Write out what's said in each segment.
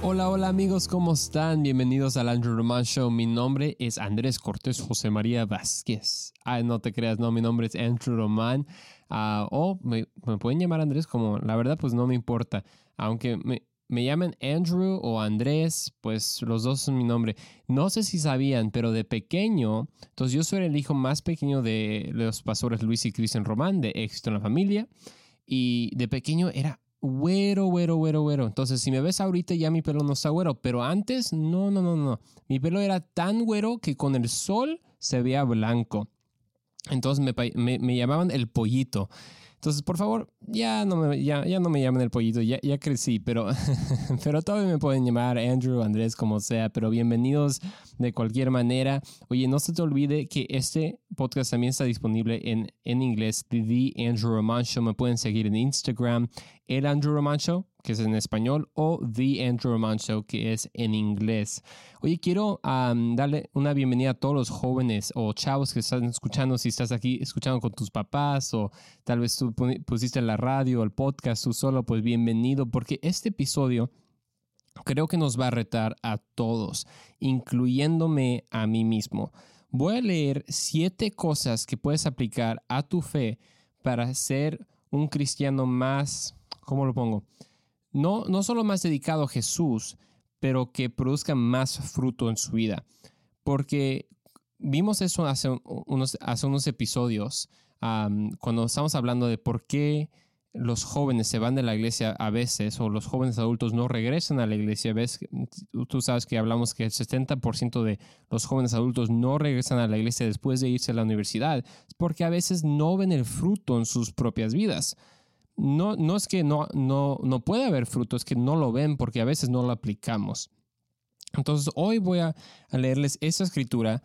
Hola, hola amigos, ¿cómo están? Bienvenidos al Andrew Roman Show. Mi nombre es Andrés Cortés José María Vázquez. Ah, no te creas, no, mi nombre es Andrew Román. Ah, o me, pueden llamar Andrés como, la verdad, pues no me importa. Aunque me, me llamen Andrew o Andrés, pues los dos son mi nombre. No sé si sabían, pero de pequeño, entonces yo soy el hijo más pequeño de los pastores Luis y Cristian Román, de Éxito en la Familia. Y de pequeño era güero, güero, güero, güero. Entonces, si me ves ahorita ya mi pelo no está güero, pero antes no, no, no, no. Mi pelo era tan güero que con el sol se veía blanco. Entonces me, me llamaban el pollito. Entonces, por favor, ya no me, ya, ya no me llamen el pollito, ya, ya crecí, pero, pero todavía me pueden llamar Andrew, Andrés, como sea, pero bienvenidos de cualquier manera. Oye, no se te olvide que este podcast también está disponible en, en inglés, The Andrew Roman Show. Me pueden seguir en Instagram, el Andrew Roman Show que es en español, o The Andrew Roman Show, que es en inglés. Oye, quiero darle una bienvenida a todos los jóvenes o chavos que están escuchando, si estás aquí escuchando con tus papás o tal vez tú pusiste la radio, el podcast tú solo, pues bienvenido, porque este episodio creo que nos va a retar a todos, incluyéndome a mí mismo. Voy a leer siete cosas que puedes aplicar a tu fe para ser un cristiano más, ¿cómo lo pongo? No, no solo más dedicado a Jesús, pero que produzca más fruto en su vida. Porque vimos eso hace unos, hace unos episodios, cuando estamos hablando de por qué los jóvenes se van de la iglesia a veces o los jóvenes adultos no regresan a la iglesia. ¿Ves? Tú sabes que hablamos que el 70% de los jóvenes adultos no regresan a la iglesia después de irse a la universidad, porque a veces no ven el fruto en sus propias vidas no, no es que no, no, no puede haber fruto, es que no lo ven porque a veces no lo aplicamos. Entonces hoy voy a, leerles esa escritura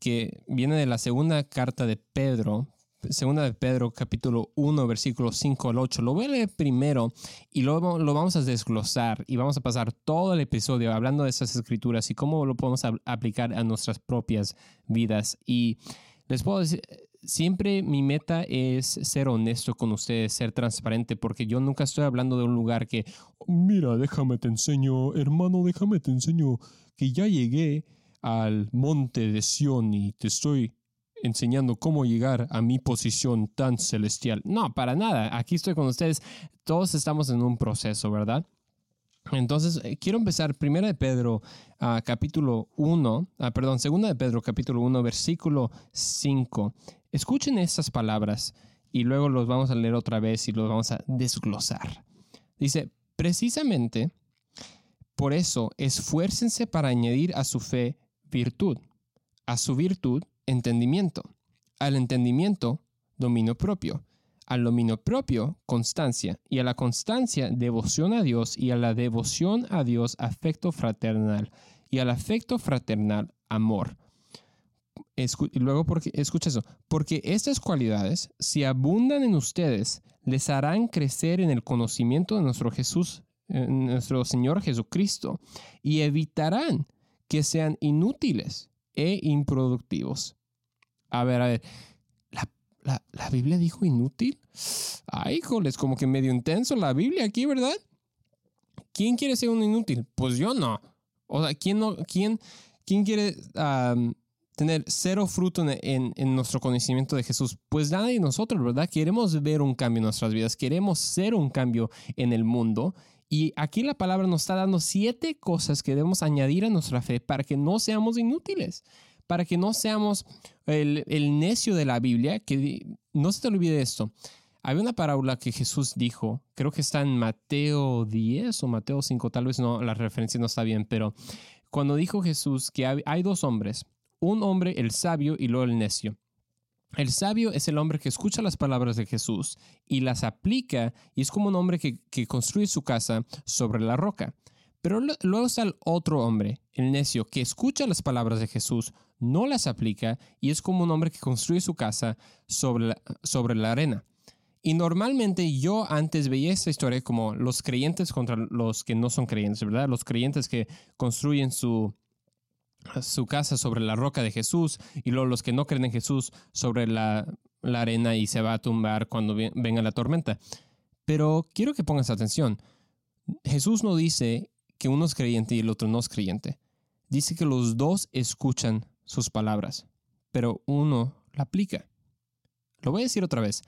que viene de la segunda carta de Pedro, segunda de Pedro capítulo 1 versículo 5 al 8. Lo voy a leer primero y luego lo vamos a desglosar y vamos a pasar todo el episodio hablando de esas escrituras y cómo lo podemos aplicar a nuestras propias vidas. Y les puedo decir, siempre mi meta es ser honesto con ustedes, ser transparente, porque yo nunca estoy hablando de un lugar que, mira, déjame te enseño, hermano, déjame te enseño que ya llegué al monte de Sión y te estoy enseñando cómo llegar a mi posición tan celestial. No, para nada. Aquí estoy con ustedes. Todos estamos en un proceso, ¿verdad? Entonces, eh, quiero empezar primero de Pedro, uh, capítulo 1, ah, perdón, segunda de Pedro, capítulo 1, versículo 5. Escuchen estas palabras y luego los vamos a leer otra vez y los vamos a desglosar. Dice, precisamente por eso esfuércense para añadir a su fe virtud, a su virtud entendimiento, al entendimiento dominio propio, al dominio propio constancia y a la constancia devoción a Dios y a la devoción a Dios afecto fraternal y al afecto fraternal amor y luego, porque, escucha eso, porque estas cualidades, si abundan en ustedes, les harán crecer en el conocimiento de nuestro Jesús, nuestro Señor Jesucristo, y evitarán que sean inútiles e improductivos. A ver, a ver, ¿la, la, Biblia dijo inútil? Ay, híjoles, como que medio intenso la Biblia aquí, ¿verdad? ¿Quién quiere ser un inútil? Pues yo no. O sea, ¿quién no? ¿Quién, quién quiere tener cero fruto en, nuestro conocimiento de Jesús? Pues nadie de nosotros, ¿verdad? Queremos ver un cambio en nuestras vidas, queremos ser un cambio en el mundo. Y aquí la palabra nos está dando siete cosas que debemos añadir a nuestra fe para que no seamos inútiles, para que no seamos el, el necio de la Biblia, que no se te olvide esto. Había una parábola que Jesús dijo, creo que está en Mateo 10 o Mateo 5, tal vez no, la referencia no está bien, pero cuando dijo Jesús que hay dos hombres, un hombre el sabio y luego el necio. El sabio es el hombre que escucha las palabras de Jesús y las aplica y es como un hombre que, construye su casa sobre la roca. Pero luego está el otro hombre, el necio, que escucha las palabras de Jesús, no las aplica y es como un hombre que construye su casa sobre la, sobre la arena. Y normalmente yo antes veía esta historia como los creyentes contra los que no son creyentes, ¿verdad? Los creyentes que construyen su, su casa sobre la roca de Jesús y luego los que no creen en Jesús sobre la, arena y se va a tumbar cuando venga la tormenta. Pero quiero que pongas atención. Jesús no dice que uno es creyente y el otro no es creyente. Dice que los dos escuchan sus palabras, pero uno la aplica. Lo voy a decir otra vez.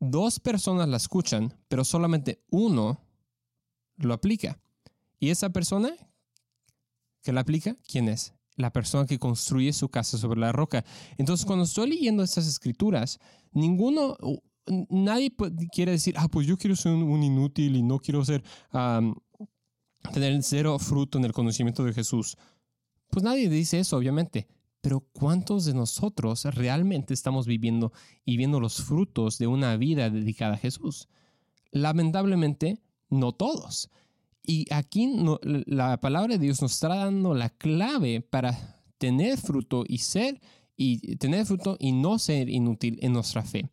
Dos personas la escuchan, pero solamente uno lo aplica. ¿Y esa persona que la aplica, quién es? La persona que construye su casa sobre la roca. Entonces, cuando estoy leyendo estas escrituras, ninguno, nadie quiere decir, ah, pues yo quiero ser un, inútil y no quiero ser, tener cero fruto en el conocimiento de Jesús. Pues nadie dice eso, obviamente. Pero ¿cuántos de nosotros realmente estamos viviendo y viendo los frutos de una vida dedicada a Jesús? Lamentablemente, no todos. Y aquí la palabra de Dios nos está dando la clave para tener fruto y ser y tener fruto y no ser inútil en nuestra fe.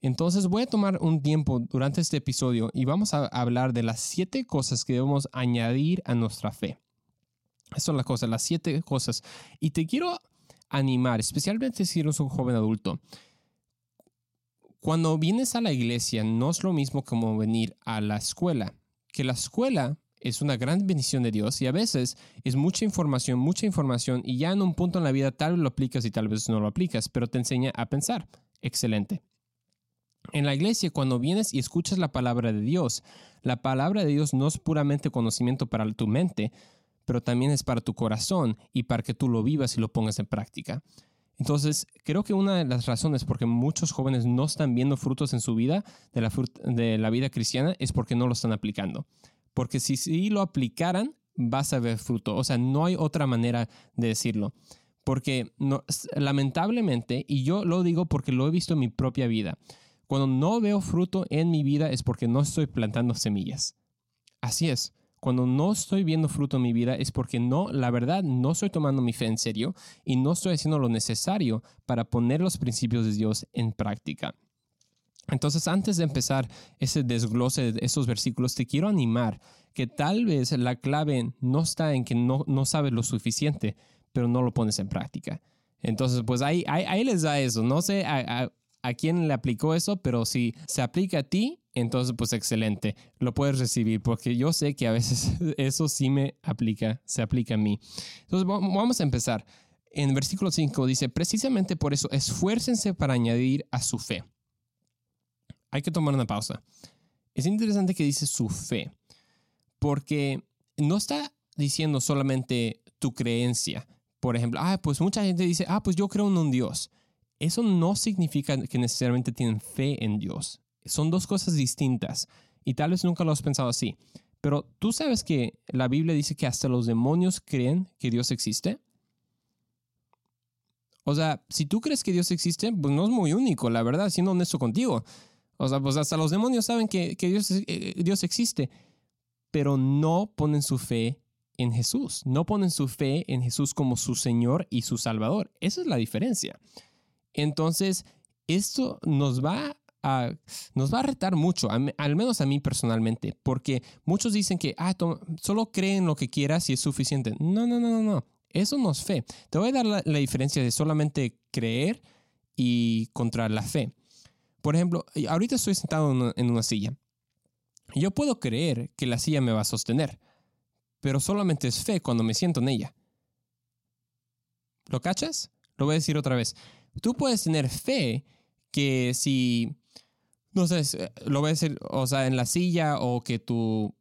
Entonces voy a tomar un tiempo durante este episodio y vamos a hablar de las siete cosas que debemos añadir a nuestra fe. Esas son las cosas, las siete cosas. Y te quiero animar, especialmente si eres un joven adulto. Cuando vienes a la iglesia no es lo mismo como venir a la escuela, que la escuela es una gran bendición de Dios y a veces es mucha información, mucha información y ya en un punto en la vida tal vez lo aplicas y tal vez no lo aplicas, pero te enseña a pensar. Excelente. En la iglesia, cuando vienes y escuchas la palabra de Dios, la palabra de Dios no es puramente conocimiento para tu mente, pero también es para tu corazón y para que tú lo vivas y lo pongas en práctica. Entonces, creo que una de las razones por que muchos jóvenes no están viendo frutos en su vida, de la, de la vida cristiana, es porque no lo están aplicando. Porque si sí lo aplicaran, vas a ver fruto. O sea, no hay otra manera de decirlo. Porque lamentablemente, y yo lo digo porque lo he visto en mi propia vida, cuando no veo fruto en mi vida es porque no estoy plantando semillas. Así es. Cuando no estoy viendo fruto en mi vida es porque no, la verdad, no estoy tomando mi fe en serio y no estoy haciendo lo necesario para poner los principios de Dios en práctica. Entonces, antes de empezar ese desglose de esos versículos, te quiero animar que tal vez la clave no está en que no, no sabes lo suficiente, pero no lo pones en práctica. Entonces, pues ahí, ahí, les da eso. No sé, a quién le aplicó eso, pero si se aplica a ti, entonces pues excelente, lo puedes recibir porque yo sé que a veces eso sí me aplica, se aplica a mí. Entonces vamos a empezar. En versículo 5 dice, precisamente por eso, esfuércense para añadir a su fe. Hay que tomar una pausa. Es interesante que dice su fe, porque no está diciendo solamente tu creencia. Por ejemplo, ah, pues mucha gente dice, ah, pues yo creo en un Dios eso no significa que necesariamente tienen fe en Dios. Son dos cosas distintas y tal vez nunca lo has pensado así. Pero tú sabes que la Biblia dice que hasta los demonios creen que Dios existe. O sea, si tú crees que Dios existe, pues no es muy único, la verdad, siendo honesto contigo. O sea, pues hasta los demonios saben que, Dios, eh, Dios existe, pero no ponen su fe en Jesús. No ponen su fe en Jesús como su Señor y su Salvador. Esa es la diferencia. Entonces, esto nos va a, nos va a retar mucho, al menos a mí personalmente, porque muchos dicen que ah, solo creen lo que quieras y es suficiente. No, no, no, no, no. Eso no es fe. Te voy a dar la, diferencia de solamente creer y contra la fe. Por ejemplo, ahorita estoy sentado en una silla. Yo puedo creer que la silla me va a sostener, pero solamente es fe cuando me siento en ella. ¿Lo cachas? Lo voy a decir otra vez tú puedes tener fe que si, no sé, lo voy a decir, o sea, en la silla o que tu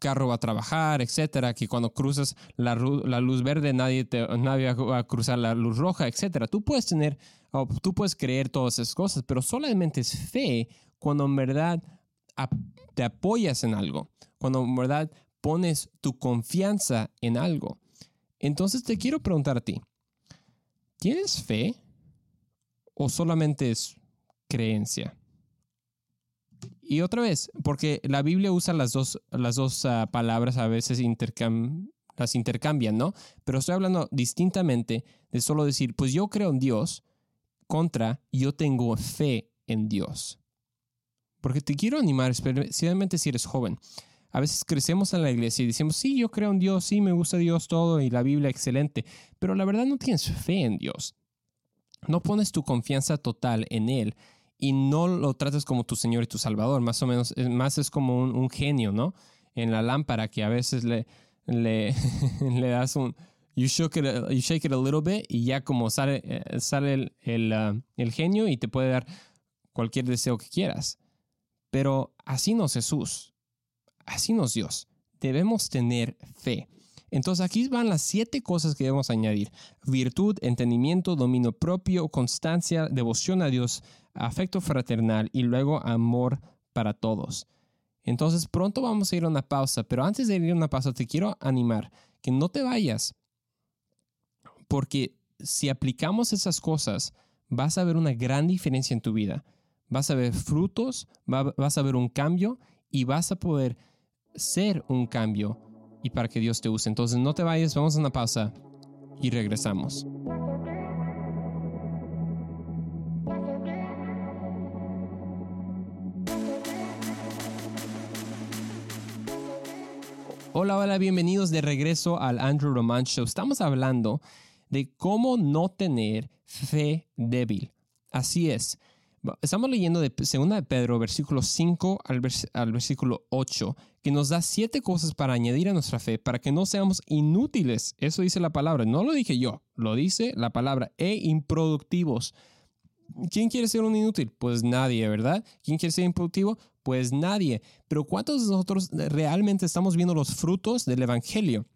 carro va a trabajar, etcétera, que cuando cruzas la, luz verde nadie, te, nadie va a cruzar la luz roja, etcétera. Tú puedes tener, o tú puedes creer todas esas cosas, pero solamente es fe cuando en verdad te apoyas en algo, cuando en verdad pones tu confianza en algo. Entonces te quiero preguntar a ti, ¿tienes fe? o solamente es creencia? Y otra vez, porque la Biblia usa las dos, las dos ah, palabras, a veces las intercambian, ¿no? Pero estoy hablando distintamente de solo decir, pues yo creo en Dios contra yo tengo fe en Dios. Porque te quiero animar, especialmente si eres joven. A veces crecemos en la iglesia y decimos, sí, yo creo en Dios, sí, me gusta Dios todo y la Biblia excelente, pero la verdad no tienes fe en Dios no pones tu confianza total en Él y no lo tratas como tu Señor y tu Salvador, más o menos, más es como un, genio, ¿no? En la lámpara que a veces le, le, le das un, you, shake it, a- you shake it a little bit y ya como sale, eh, sale el, el, ah, el genio y te puede dar cualquier deseo que quieras. Pero así no es Jesús, así no es Dios. Debemos tener fe. Entonces aquí van las siete cosas que debemos añadir. Virtud, entendimiento, dominio propio, constancia, devoción a Dios, afecto fraternal y luego amor para todos. Entonces pronto vamos a ir a una pausa, pero antes de ir a una pausa te quiero animar que no te vayas, porque si aplicamos esas cosas, vas a ver una gran diferencia en tu vida. Vas a ver frutos, va- vas a ver un cambio y vas a poder ser un cambio y para que Dios te use. Entonces no te vayas, vamos a una pausa y regresamos. Hola, hola, bienvenidos de regreso al Andrew Roman Show. Estamos hablando de cómo no tener fe débil. Así es. Estamos leyendo de 2 de Pedro, versículo 5 al, vers- al versículo 8, que nos da siete cosas para añadir a nuestra fe, para que no seamos inútiles. Eso dice la palabra. No lo dije yo, lo dice la palabra. E improductivos. ¿Quién quiere ser un inútil? Pues nadie, ¿verdad? ¿Quién quiere ser improductivo? Pues nadie. Pero ¿cuántos de nosotros realmente estamos viendo los frutos del Evangelio?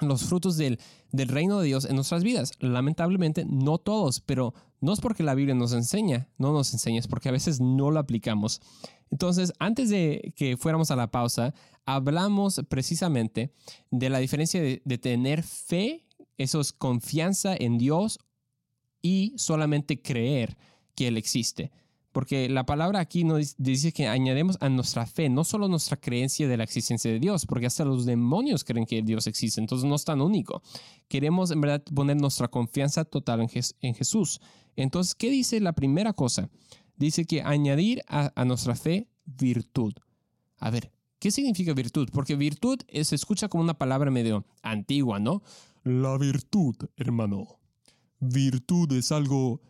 Los frutos del, del reino de Dios en nuestras vidas. Lamentablemente, no todos, pero no es porque la Biblia nos enseña, no nos enseña, es porque a veces no lo aplicamos. Entonces, antes de que fuéramos a la pausa, hablamos precisamente de la diferencia de, de tener fe, eso es confianza en Dios y solamente creer que Él existe. Porque la palabra aquí nos dice que añadimos a nuestra fe, no solo nuestra creencia de la existencia de Dios, porque hasta los demonios creen que Dios existe, entonces no es tan único. Queremos en verdad poner nuestra confianza total en, Jes- en Jesús. Entonces, ¿qué dice la primera cosa? Dice que añadir a, a nuestra fe virtud. A ver, ¿qué significa virtud? Porque virtud se escucha como una palabra medio antigua, ¿no? La virtud, hermano virtud es algo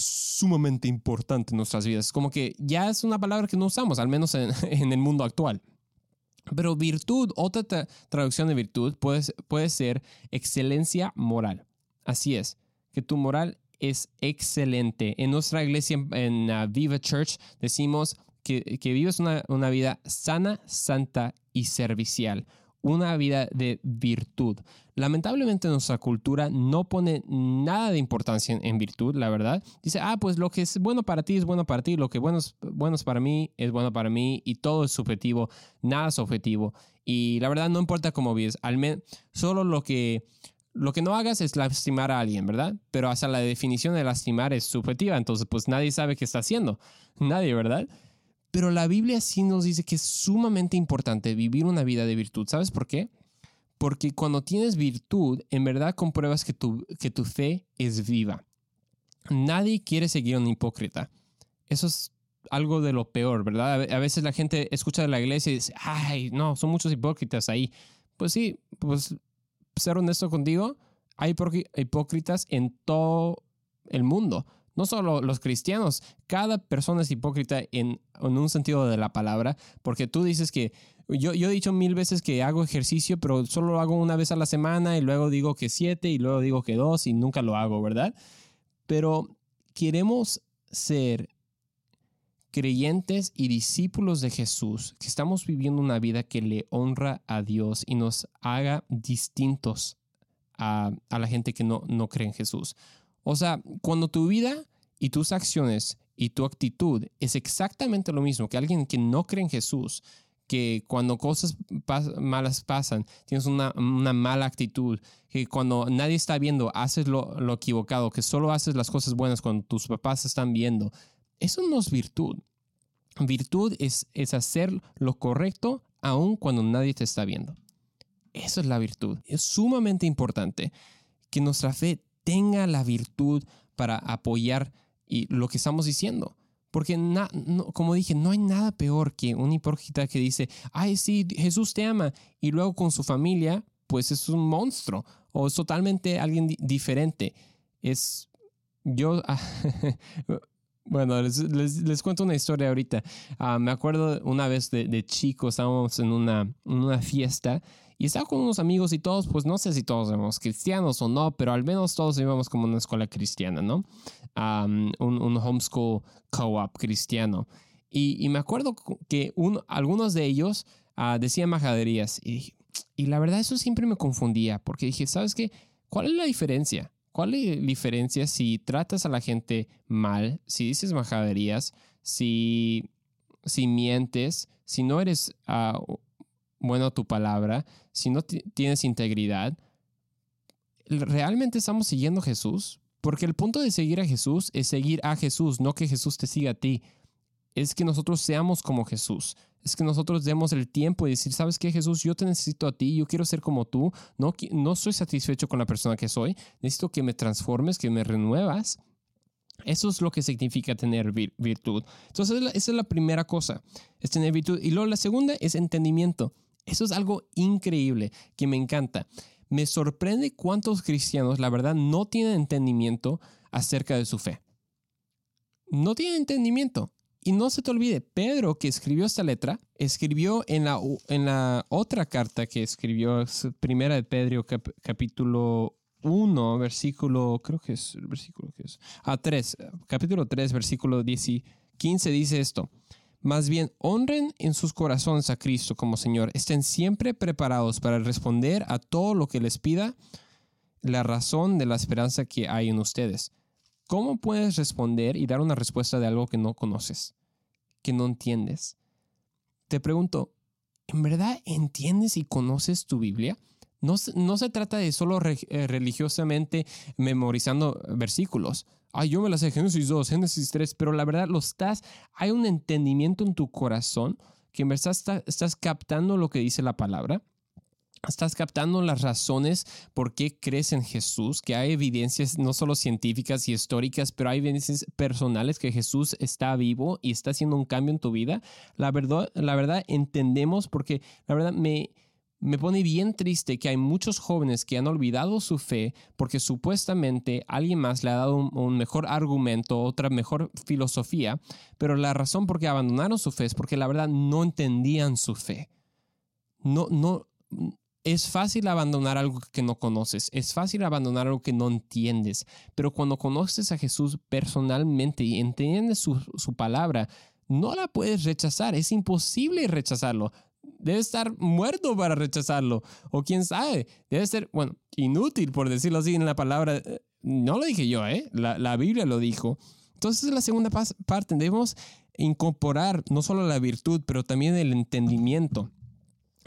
sumamente importante en nuestras vidas. Como que ya es una palabra que no usamos, al menos en, en el mundo actual. Pero virtud, otra tra- traducción de virtud puede, puede ser excelencia moral. Así es, que tu moral es excelente. En nuestra iglesia, en, uh, Viva Church, decimos que, que vives una, una vida sana, santa y servicial. Una vida de virtud. Lamentablemente nuestra cultura no pone nada de importancia en, virtud, la verdad. Dice, ah, pues lo que es bueno para ti es bueno para ti, lo que bueno es, bueno para mí es bueno para mí y todo es subjetivo, nada es objetivo. Y la verdad no importa cómo vives, al menos solo lo que, lo que no hagas es lastimar a alguien, ¿verdad? Pero hasta la definición de lastimar es subjetiva, entonces pues nadie sabe qué está haciendo, nadie, ¿verdad? Pero la Biblia sí nos dice que es sumamente importante vivir una vida de virtud. ¿Sabes por qué? Porque cuando tienes virtud, en verdad compruebas que tu, que tu fe es viva. Nadie quiere seguir a un hipócrita. Eso es algo de lo peor, ¿verdad? A ve- A veces la gente escucha de la iglesia y dice, ay, no, son muchos hipócritas ahí. Pues sí, pues ser honesto contigo, hay hipócri- hipócritas en todo el mundo. No solo los cristianos, cada persona es hipócrita en, un sentido de la palabra, porque tú dices que yo, yo he dicho mil veces que hago ejercicio, pero solo lo hago una vez a la semana y luego digo que siete y luego digo que dos y nunca lo hago, ¿verdad? Pero queremos ser creyentes y discípulos de Jesús, que estamos viviendo una vida que le honra a Dios y nos haga distintos a, a la gente que no, no cree en Jesús. O sea, cuando tu vida y tus acciones y tu actitud es exactamente lo mismo que alguien que no cree en Jesús, que cuando cosas malas pasan, tienes una, una mala actitud, que cuando nadie está viendo, haces lo, lo equivocado, que solo haces las cosas buenas cuando tus papás están viendo, eso no es virtud. Virtud es, es hacer lo correcto aun cuando nadie te está viendo. Eso es la virtud. Es sumamente importante que nuestra fe tenga la virtud para apoyar y lo que estamos diciendo. Porque, como dije, no hay nada peor que un hipócrita que dice, ay, sí, Jesús te ama, y luego con su familia, pues es un monstruo o es totalmente alguien di- diferente. Es, yo, Bueno, les, cuento una historia ahorita. Ah, me acuerdo una vez de, de chico, estábamos en una, una fiesta y estaba con unos amigos y todos, pues no sé si todos éramos cristianos o no, pero al menos todos íbamos como una escuela cristiana, ¿no? un, un, homeschool co-op cristiano. Y, y, me acuerdo que algunos de ellos uh, decían majaderías y, y la verdad eso siempre me confundía porque dije, ¿sabes qué? ¿Cuál es la diferencia? ¿Cuál es la diferencia si tratas a la gente mal, si dices majaderías, si, si mientes, si no eres uh, bueno a tu palabra, si no tienes integridad? ¿Realmente estamos siguiendo a Jesús? Porque el punto de seguir a Jesús es seguir a Jesús, no que Jesús te siga a ti. Es que nosotros seamos como Jesús. Es que nosotros demos el tiempo y decir, ¿sabes qué, Jesús? Yo te necesito a ti, yo quiero ser como tú. No, no estoy satisfecho con la persona que soy. Necesito que me transformes, que me renuevas. Eso es lo que significa tener virtud. Entonces, esa es la primera cosa, es tener virtud. Y luego la segunda es entendimiento. Eso es algo increíble que me encanta. Me sorprende cuántos cristianos, la verdad, no tienen entendimiento acerca de su fe. No tienen entendimiento. Y no se te olvide, Pedro, que escribió esta letra, escribió en la, en la otra carta que escribió, primera de Pedro, capítulo 1, versículo, creo que es el versículo que es, a ah, 3, capítulo 3, versículo 10 y 15 dice esto. Más bien, honren en sus corazones a Cristo como Señor. Estén siempre preparados para responder a todo lo que les pida la razón de la esperanza que hay en ustedes. ¿Cómo puedes responder y dar una respuesta de algo que no conoces, que no entiendes? Te pregunto, ¿en verdad entiendes y conoces tu Biblia? No, no se trata de solo eh, religiosamente memorizando versículos ay, yo me la sé, Génesis 2, Génesis 3, pero la verdad lo estás, hay un entendimiento en tu corazón que en verdad estás captando lo que dice la palabra. Estás captando las razones por qué crees en Jesús, que hay evidencias no solo científicas y históricas, pero hay evidencias personales que Jesús está vivo y está haciendo un cambio en tu vida. La verdad, la verdad entendemos porque la verdad me, me pone bien triste que hay muchos jóvenes que han olvidado su fe porque supuestamente alguien más le ha dado un, mejor argumento, otra mejor filosofía, pero la razón por qué abandonaron su fe es porque la verdad no entendían su fe. No, no, es fácil abandonar algo que no conoces, es fácil abandonar algo que no entiendes, pero cuando conoces a Jesús personalmente y entiendes su, su palabra, no la puedes rechazar, es imposible rechazarlo debe estar muerto para rechazarlo. O quién sabe, debe ser, bueno, inútil, por decirlo así en la palabra. Eh, no lo dije yo, ¿eh? La, la Biblia lo dijo. Entonces, la segunda parte, debemos incorporar no solo la virtud, pero también el entendimiento.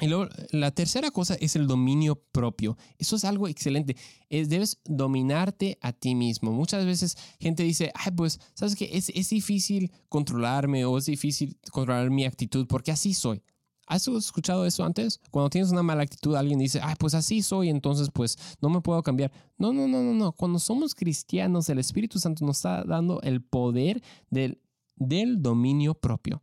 Y luego, la tercera cosa es el dominio propio. Eso es algo excelente. Es, debes dominarte a ti mismo. Muchas veces gente dice, ay, pues, ¿sabes qué? Es, es difícil controlarme o es difícil controlar mi actitud porque así soy. ¿Has escuchado eso antes? Cuando tienes una mala actitud, alguien dice, ay, pues así soy, entonces pues no me puedo cambiar. No, no, no, no, no. Cuando somos cristianos, el Espíritu Santo nos está dando el poder del, del dominio propio.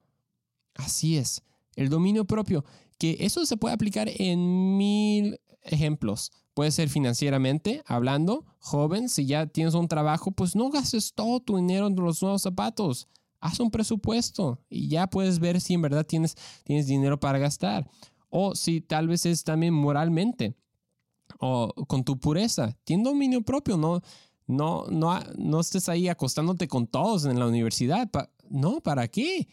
Así es, el dominio propio, que eso se puede aplicar en mil ejemplos. Puede ser financieramente hablando, joven, si ya tienes un trabajo, pues no gastes todo tu dinero en los nuevos zapatos haz un presupuesto y ya puedes ver si en verdad tienes, tienes dinero para gastar. O si tal vez es también moralmente o con tu pureza. Tiene dominio propio, no, no, no, no estés ahí acostándote con todos en la universidad. no, ¿para qué?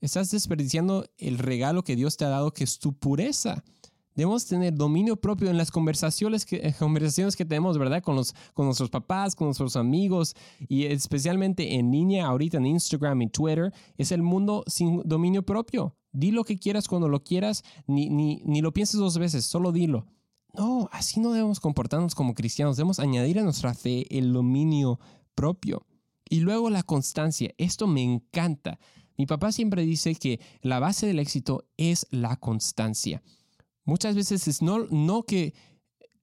Estás desperdiciando el regalo que Dios te ha dado, que es tu pureza. Debemos tener dominio propio en las conversaciones que, eh, conversaciones que tenemos, ¿verdad? Con, los, con nuestros papás, con nuestros amigos y especialmente en línea, ahorita en Instagram y Twitter. Es el mundo sin dominio propio. Di lo que quieras cuando lo quieras, ni, ni, ni lo pienses dos veces, solo dilo. No, así no debemos comportarnos como cristianos. Debemos añadir a nuestra fe el dominio propio. Y luego la constancia. Esto me encanta. Mi papá siempre dice que la base del éxito es la constancia. Muchas veces es no, no que,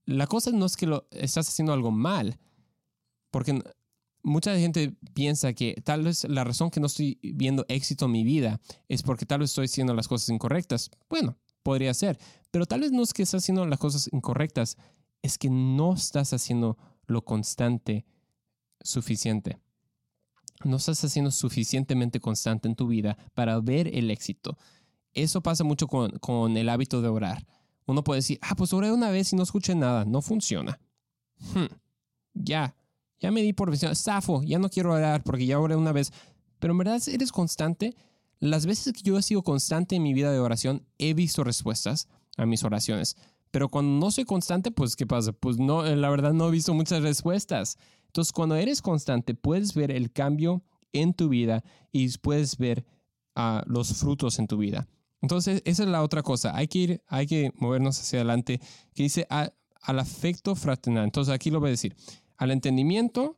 la cosa no es que lo, estás haciendo algo mal, porque mucha gente piensa que tal vez la razón que no estoy viendo éxito en mi vida es porque tal vez estoy haciendo las cosas incorrectas. Bueno, podría ser, pero tal vez no es que estás haciendo las cosas incorrectas, es que no estás haciendo lo constante suficiente. No estás haciendo suficientemente constante en tu vida para ver el éxito. Eso pasa mucho con, el hábito de orar. Uno puede decir, ah, pues oré una vez y no escuché nada, no funciona. Hmm, ya, ya me di por vencido. Zafo, ya no quiero orar porque ya oré una vez. Pero en verdad eres constante. Las veces que yo he sido constante en mi vida de oración, he visto respuestas a mis oraciones. Pero cuando no soy constante, pues ¿qué pasa? Pues no, la verdad no he visto muchas respuestas. Entonces, cuando eres constante, puedes ver el cambio en tu vida y puedes ver ah, los frutos en tu vida. Entonces, esa es la otra cosa. Hay que ir, hay que movernos hacia adelante. Que dice al afecto fraternal. Entonces, aquí lo voy a decir. Al entendimiento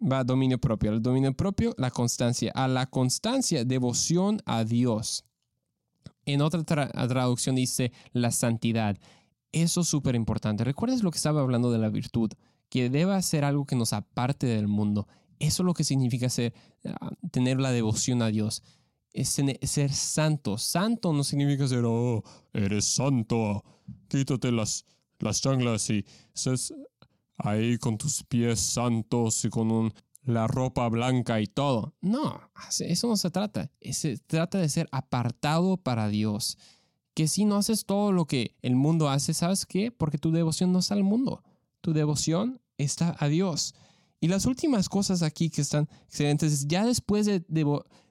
va dominio propio. Al dominio propio, la constancia. A la constancia, devoción a Dios. En otra traducción dice la santidad. Eso es súper importante. ¿Recuerdas lo que estaba hablando de la virtud? Que deba ser algo que nos aparte del mundo. Eso es lo que significa ser, ah, tener la devoción a Dios. Es ser santo. Santo no significa ser, oh, eres santo. Quítate las, las chanclas y estás ahí con tus pies santos y con un la ropa blanca y todo. No, eso no se trata. Se trata de ser apartado para Dios. Que si no haces todo lo que el mundo hace, ¿sabes qué? Porque tu devoción no está al mundo. Tu devoción está a Dios. Y las últimas cosas aquí que están excelentes ya después de,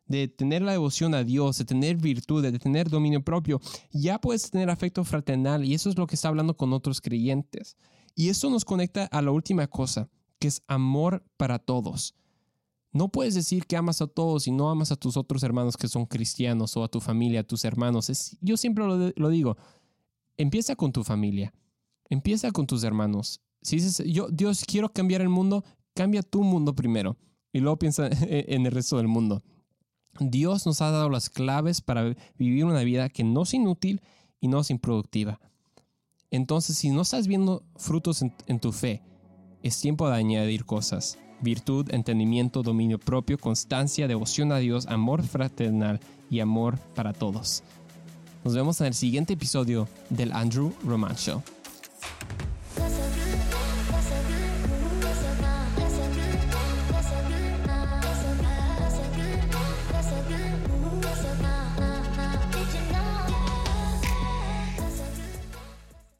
de tener la devoción a Dios, de tener virtud, de tener dominio propio, ya puedes tener afecto fraternal y eso es lo que está hablando con otros creyentes. Y eso nos conecta a la última cosa, que es amor para todos. No puedes decir que amas a todos y no amas a tus otros hermanos que son cristianos o a tu familia, a tus hermanos. yo siempre lo, digo, empieza con tu familia, empieza con tus hermanos. Si dices, yo, Dios, quiero cambiar el mundo, cambia tu mundo primero y luego piensa en el resto del mundo. Dios nos ha dado las claves para vivir una vida que no es inútil y no es improductiva. Entonces, si no estás viendo frutos en tu fe, es tiempo de añadir cosas. Virtud, entendimiento, dominio propio, constancia, devoción a Dios, amor fraternal y amor para todos. Nos vemos en el siguiente episodio del Andrew Roman Show.